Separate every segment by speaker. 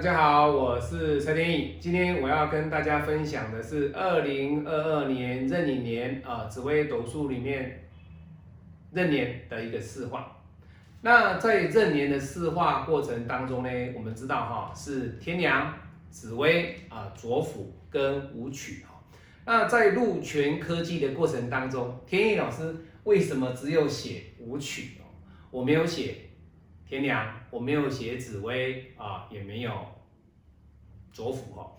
Speaker 1: 大家好，我是陈天意。今天我要跟大家分享的是二零二二年壬寅年啊紫微斗数里面壬年的一个四化。那在壬年的四化过程当中呢，我们知道哈是天梁、紫微啊、左辅跟武曲哈。那在禄全科技的过程当中，天意老师为什么只有写武曲哦？我没有写。天梁，我没有写紫薇啊，也没有左辅哈。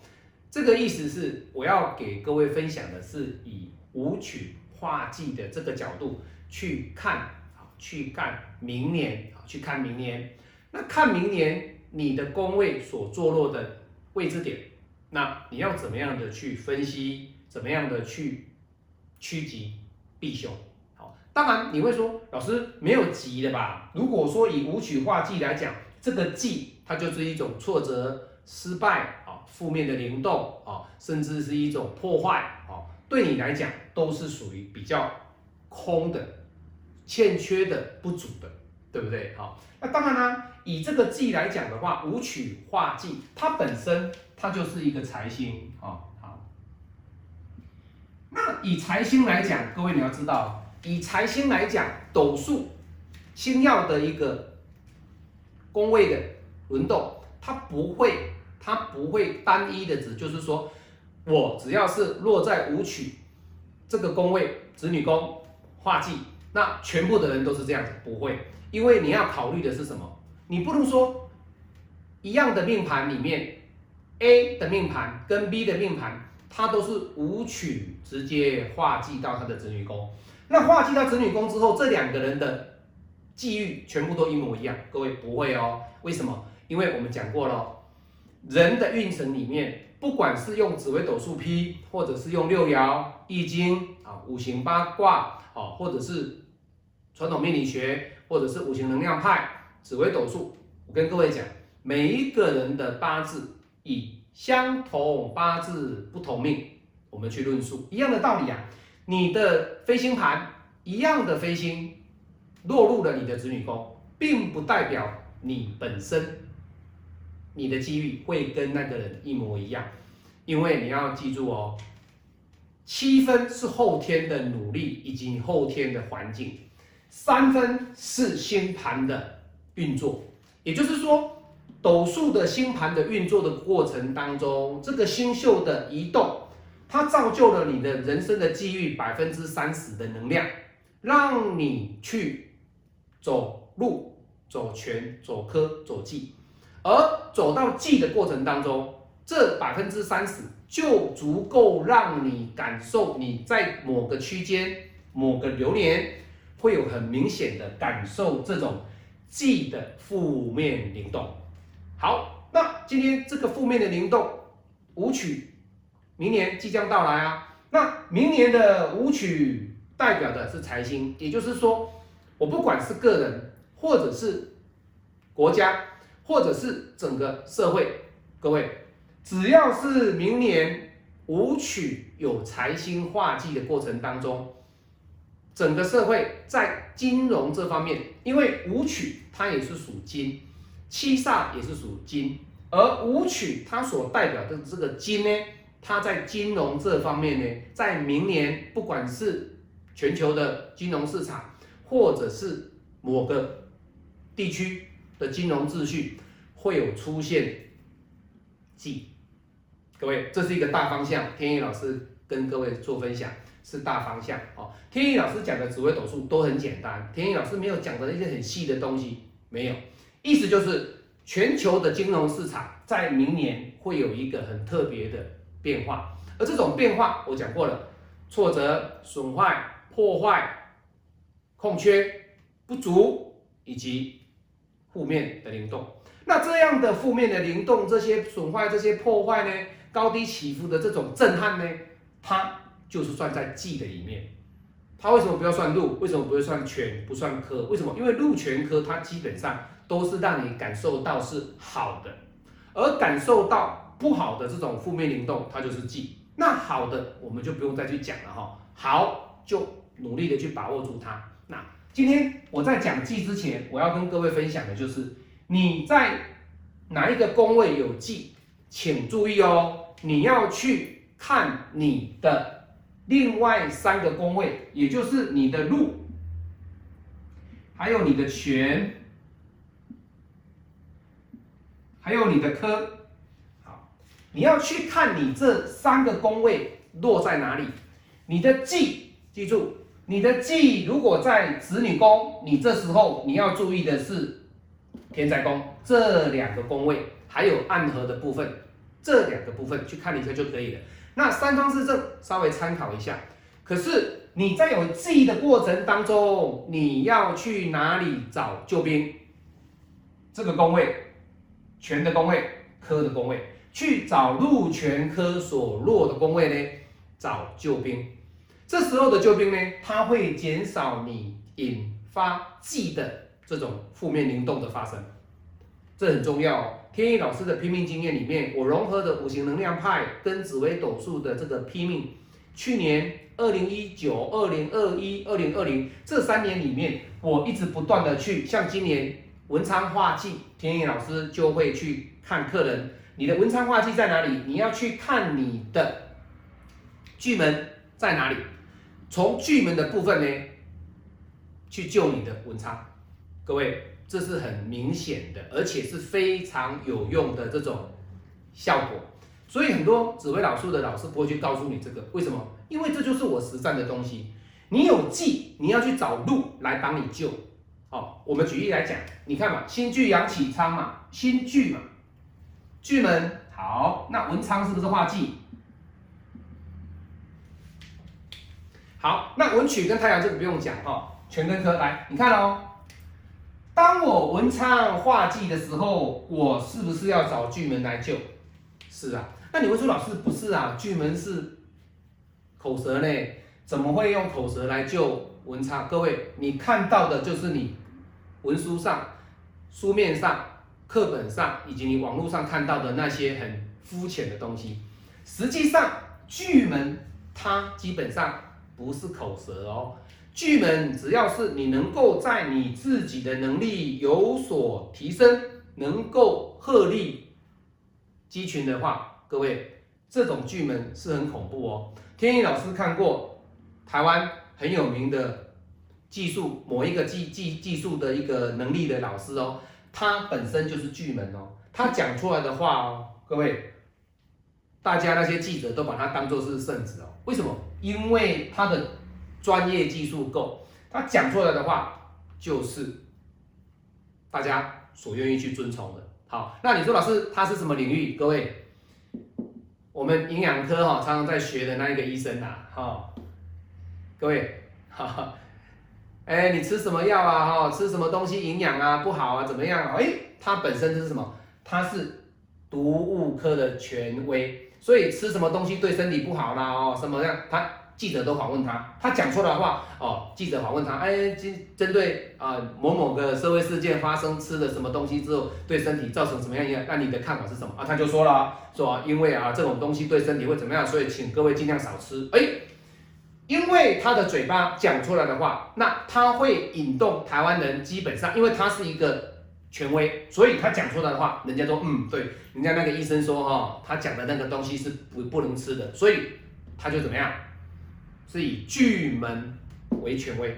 Speaker 1: 这个意思是，我要给各位分享的是以武曲化忌的这个角度去看啊，去看明年，去看明年。那看明年你的宫位所坐落的位置点，那你要怎么样的去分析？怎么样的去趋吉避凶？当然，你会说老师没有吉的吧？如果说以武曲化忌来讲，这个忌它就是一种挫折、失败啊，负面的灵动啊，甚至是一种破坏啊，对你来讲都是属于比较空的、欠缺的、不足的，对不对？好，那当然呢，以这个忌来讲的话，武曲化忌它本身它就是一个财星啊。好，那以财星来讲，各位你要知道。以财星来讲，斗数星耀的一个宫位的轮动，它不会，它不会单一的指，就是说我只要是落在武曲这个宫位，子女宫化忌，那全部的人都是这样子，不会，因为你要考虑的是什么？你不能说一样的命盘里面，A 的命盘跟 B 的命盘，它都是武曲直接化忌到他的子女宫。那化忌到子女宫之后，这两个人的际遇全部都一模一样？各位不会哦，为什么？因为我们讲过了，人的运程里面，不管是用紫微斗数批，或者是用六爻、易经啊、五行八卦啊，或者是传统命理学，或者是五行能量派、紫微斗数，我跟各位讲，每一个人的八字以相同八字不同命，我们去论述一样的道理啊。你的飞星盘一样的飞星落入了你的子女宫，并不代表你本身你的机遇会跟那个人一模一样，因为你要记住哦，七分是后天的努力以及后天的环境，三分是星盘的运作，也就是说，斗数的星盘的运作的过程当中，这个星宿的移动。它造就了你的人生的机遇百分之三十的能量，让你去走路、走拳、走科、走技，而走到技的过程当中，这百分之三十就足够让你感受你在某个区间、某个流年会有很明显的感受这种技的负面灵动。好，那今天这个负面的灵动舞曲。明年即将到来啊，那明年的舞曲代表的是财星，也就是说，我不管是个人，或者是国家，或者是整个社会，各位，只要是明年舞曲有财星化忌的过程当中，整个社会在金融这方面，因为舞曲它也是属金，七煞也是属金，而舞曲它所代表的这个金呢？它在金融这方面呢，在明年不管是全球的金融市场，或者是某个地区的金融秩序，会有出现 G，。各位，这是一个大方向。天意老师跟各位做分享是大方向哦。天意老师讲的紫微斗数都很简单，天意老师没有讲的一些很细的东西，没有。意思就是全球的金融市场在明年会有一个很特别的。变化，而这种变化我讲过了，挫折、损坏、破坏、空缺、不足以及负面的灵动。那这样的负面的灵动，这些损坏、这些破坏呢，高低起伏的这种震撼呢，它就是算在忌的里面。它为什么不要算禄？为什么不会算权？不算科？为什么？因为禄权科它基本上都是让你感受到是好的，而感受到。不好的这种负面灵动，它就是忌。那好的，我们就不用再去讲了哈。好，就努力的去把握住它。那今天我在讲忌之前，我要跟各位分享的就是，你在哪一个宫位有忌，请注意哦，你要去看你的另外三个宫位，也就是你的禄，还有你的权，还有你的科。你要去看你这三个宫位落在哪里，你的忌，记住。你的忌如果在子女宫，你这时候你要注意的是天灾宫这两个宫位，还有暗合的部分，这两个部分去看一下就可以了。那三方四正稍微参考一下。可是你在有忌的过程当中，你要去哪里找救兵？这个宫位，权的宫位，科的宫位，去找禄全科所落的宫位呢？找救兵。这时候的救兵呢，它会减少你引发忌的这种负面灵动的发生，这很重要哦。天意老师的拼命经验里面，我融合的五行能量派跟紫微斗数的这个拼命，去年二零一九、二零二一、二零二零这三年里面，我一直不断的去，像今年文昌化忌，天意老师就会去看客人，你的文昌化忌在哪里？你要去看你的巨门在哪里？从巨门的部分呢，去救你的文昌，各位，这是很明显的，而且是非常有用的这种效果。所以很多紫微老师的老师不会去告诉你这个，为什么？因为这就是我实战的东西。你有忌，你要去找路来帮你救。好，我们举例来讲，你看嘛，新巨阳起仓嘛，新巨嘛，巨门好，那文昌是不是化忌？好，那文曲跟太阳这个不用讲哈，全跟科来，你看哦，当我文昌化忌的时候，我是不是要找巨门来救？是啊，那你会说老师不是啊，巨门是口舌呢，怎么会用口舌来救文昌？各位，你看到的就是你文书上、书面上、课本上以及你网络上看到的那些很肤浅的东西，实际上巨门它基本上。不是口舌哦，巨门只要是你能够在你自己的能力有所提升，能够鹤立鸡群的话，各位，这种巨门是很恐怖哦。天意老师看过台湾很有名的技术某一个技技技术的一个能力的老师哦，他本身就是巨门哦，他讲出来的话哦，各位，大家那些记者都把他当做是圣旨哦，为什么？因为他的专业技术够，他讲出来的话就是大家所愿意去遵从的。好，那你说老师他是什么领域？各位，我们营养科哈常常在学的那一个医生呐，哈，各位，哈哈，哎，你吃什么药啊？哈，吃什么东西营养啊不好啊？怎么样？哎，他本身是什么？他是毒物科的权威。所以吃什么东西对身体不好啦？哦，什么样？他记者都访问他，他讲出来的话，哦，记者访问他，哎，针针对啊某某个社会事件发生，吃了什么东西之后对身体造成什么样影响？那你的看法是什么啊？他就说了，说因为啊这种东西对身体会怎么样，所以请各位尽量少吃。哎，因为他的嘴巴讲出来的话，那他会引动台湾人，基本上因为他是一个。权威，所以他讲出来的话，人家都嗯对，人家那个医生说哈，他讲的那个东西是不不能吃的，所以他就怎么样，是以巨门为权威。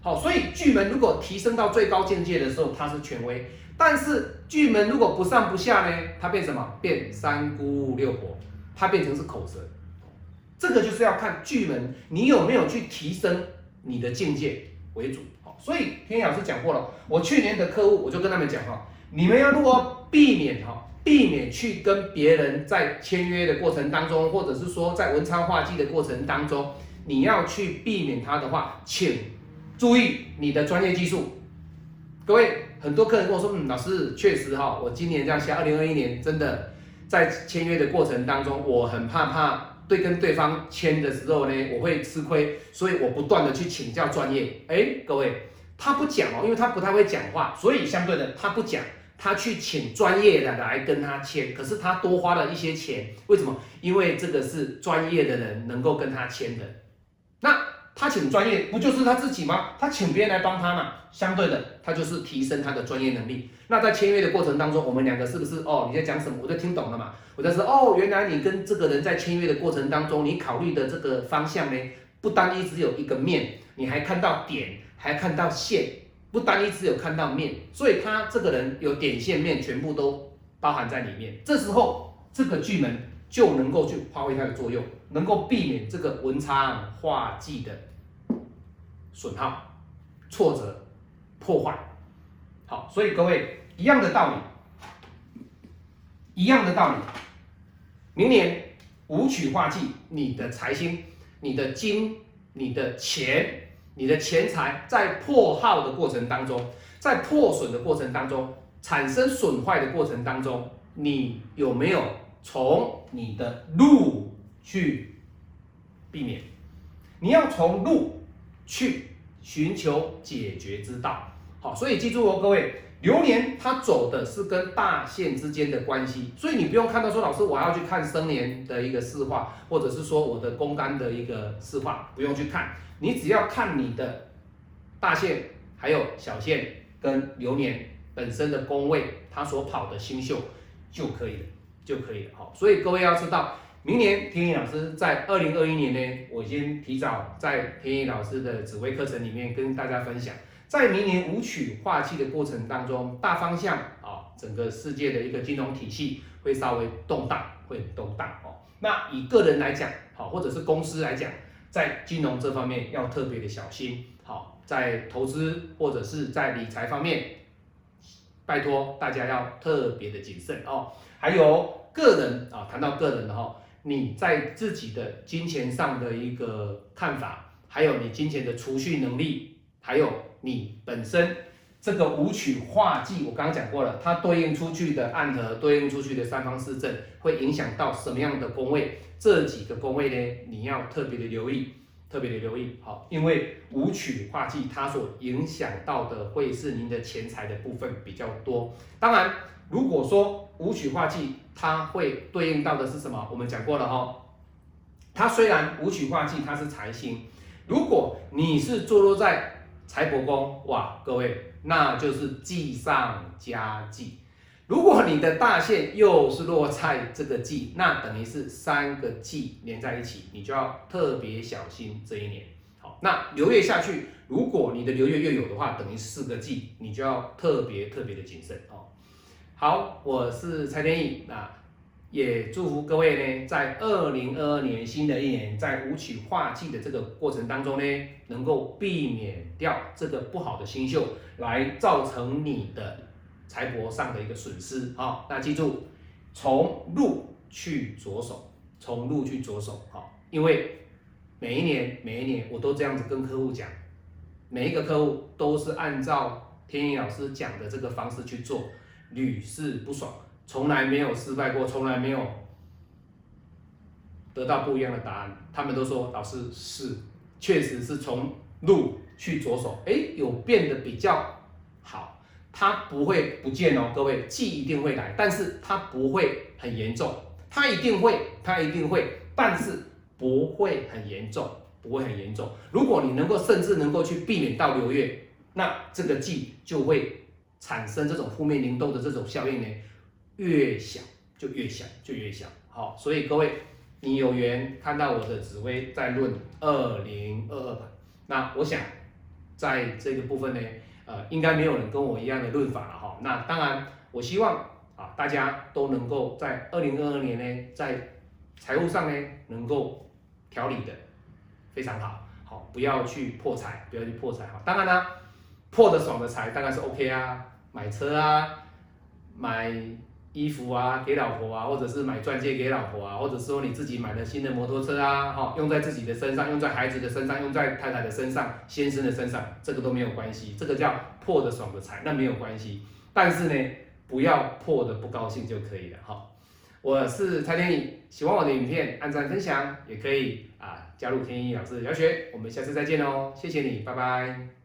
Speaker 1: 好，所以巨门如果提升到最高境界的时候，它是权威；但是巨门如果不上不下呢，它变什么？变三姑六婆，它变成是口舌。这个就是要看巨门你有没有去提升你的境界为主。好所以天野老师讲过了，我去年的客户我就跟他们讲哈，你们要如果避免哈，避免去跟别人在签约的过程当中，或者是说在文昌画技的过程当中，你要去避免他的话，请注意你的专业技术。各位，很多客人跟我说，嗯，老师确实哈，我今年这样下，二零二一年真的在签约的过程当中，我很怕怕。对跟对方签的时候呢，我会吃亏，所以我不断的去请教专业。哎，各位，他不讲哦，因为他不太会讲话，所以相对的他不讲，他去请专业的来跟他签，可是他多花了一些钱，为什么？因为这个是专业的人能够跟他签的。他请专业不就是他自己吗？他请别人来帮他嘛，相对的，他就是提升他的专业能力。那在签约的过程当中，我们两个是不是哦？你在讲什么？我就听懂了嘛。我在说哦，原来你跟这个人在签约的过程当中，你考虑的这个方向呢，不单一只有一个面，你还看到点，还看到线，不单一只有看到面，所以他这个人有点线面全部都包含在里面。这时候这个巨门就能够去发挥它的作用。能够避免这个文昌化忌的损耗、挫折、破坏。好，所以各位一样的道理，一样的道理。明年五曲化忌，你的财星、你的金、你的钱、你的钱财，在破耗的过程当中，在破损的过程当中，产生损坏的过程当中，你有没有从你的路？去避免，你要从路去寻求解决之道。好，所以记住哦，各位，流年它走的是跟大限之间的关系，所以你不用看到说老师我要去看生年的一个四化，或者是说我的宫干的一个四化，不用去看，你只要看你的大限，还有小限跟流年本身的宫位，它所跑的星宿就可以了，就可以了。好，所以各位要知道。明年天意老师在二零二一年呢，我先提早在天意老师的指挥课程里面跟大家分享，在明年五曲化气的过程当中，大方向啊，整个世界的一个金融体系会稍微动荡，会动荡哦。那以个人来讲，好，或者是公司来讲，在金融这方面要特别的小心，好，在投资或者是在理财方面，拜托大家要特别的谨慎哦。还有个人啊，谈到个人的哈。你在自己的金钱上的一个看法，还有你金钱的储蓄能力，还有你本身这个五曲化忌，我刚刚讲过了，它对应出去的暗合，对应出去的三方四正，会影响到什么样的宫位？这几个宫位呢，你要特别的留意，特别的留意。好，因为五曲化忌它所影响到的会是您的钱财的部分比较多。当然，如果说五曲化忌，它会对应到的是什么？我们讲过了哈，它虽然五曲化忌，它是财星，如果你是坐落在财帛宫，哇，各位，那就是忌上加忌。如果你的大限又是落在这个忌，那等于是三个忌连在一起，你就要特别小心这一年。好，那流月下去，如果你的流月又有的话，等于四个忌，你就要特别特别的谨慎哦。好，我是蔡天意，那也祝福各位呢，在二零二二年新的一年，在舞曲化忌的这个过程当中呢，能够避免掉这个不好的星宿，来造成你的财帛上的一个损失啊。那记住，从入去着手，从入去着手，好，因为每一年每一年我都这样子跟客户讲，每一个客户都是按照天意老师讲的这个方式去做。屡试不爽，从来没有失败过，从来没有得到不一样的答案。他们都说老师是，确实是从路去着手，哎，有变得比较好。它不会不见哦，各位，记一定会来，但是它不会很严重，它一定会，它一定会，但是不会很严重，不会很严重。如果你能够甚至能够去避免到六月，那这个记就会。产生这种负面灵动的这种效应呢，越小就越小，就越小。好，所以各位，你有缘看到我的紫薇在论二零二二版，那我想在这个部分呢，呃，应该没有人跟我一样的论法了哈。那当然，我希望啊，大家都能够在二零二二年呢，在财务上呢，能够调理的非常好，好，不要去破财，不要去破财哈。当然呢，破的爽的财当然是 OK 啊。买车啊，买衣服啊，给老婆啊，或者是买钻戒给老婆啊，或者说你自己买了新的摩托车啊，哈，用在自己的身上，用在孩子的身上，用在太太的身上，先生的身上，这个都没有关系，这个叫破的爽的财，那没有关系。但是呢，不要破的不高兴就可以了，哈。我是蔡天意，喜欢我的影片，按赞分享也可以啊，加入天一老师的教学，我们下次再见哦，谢谢你，拜拜。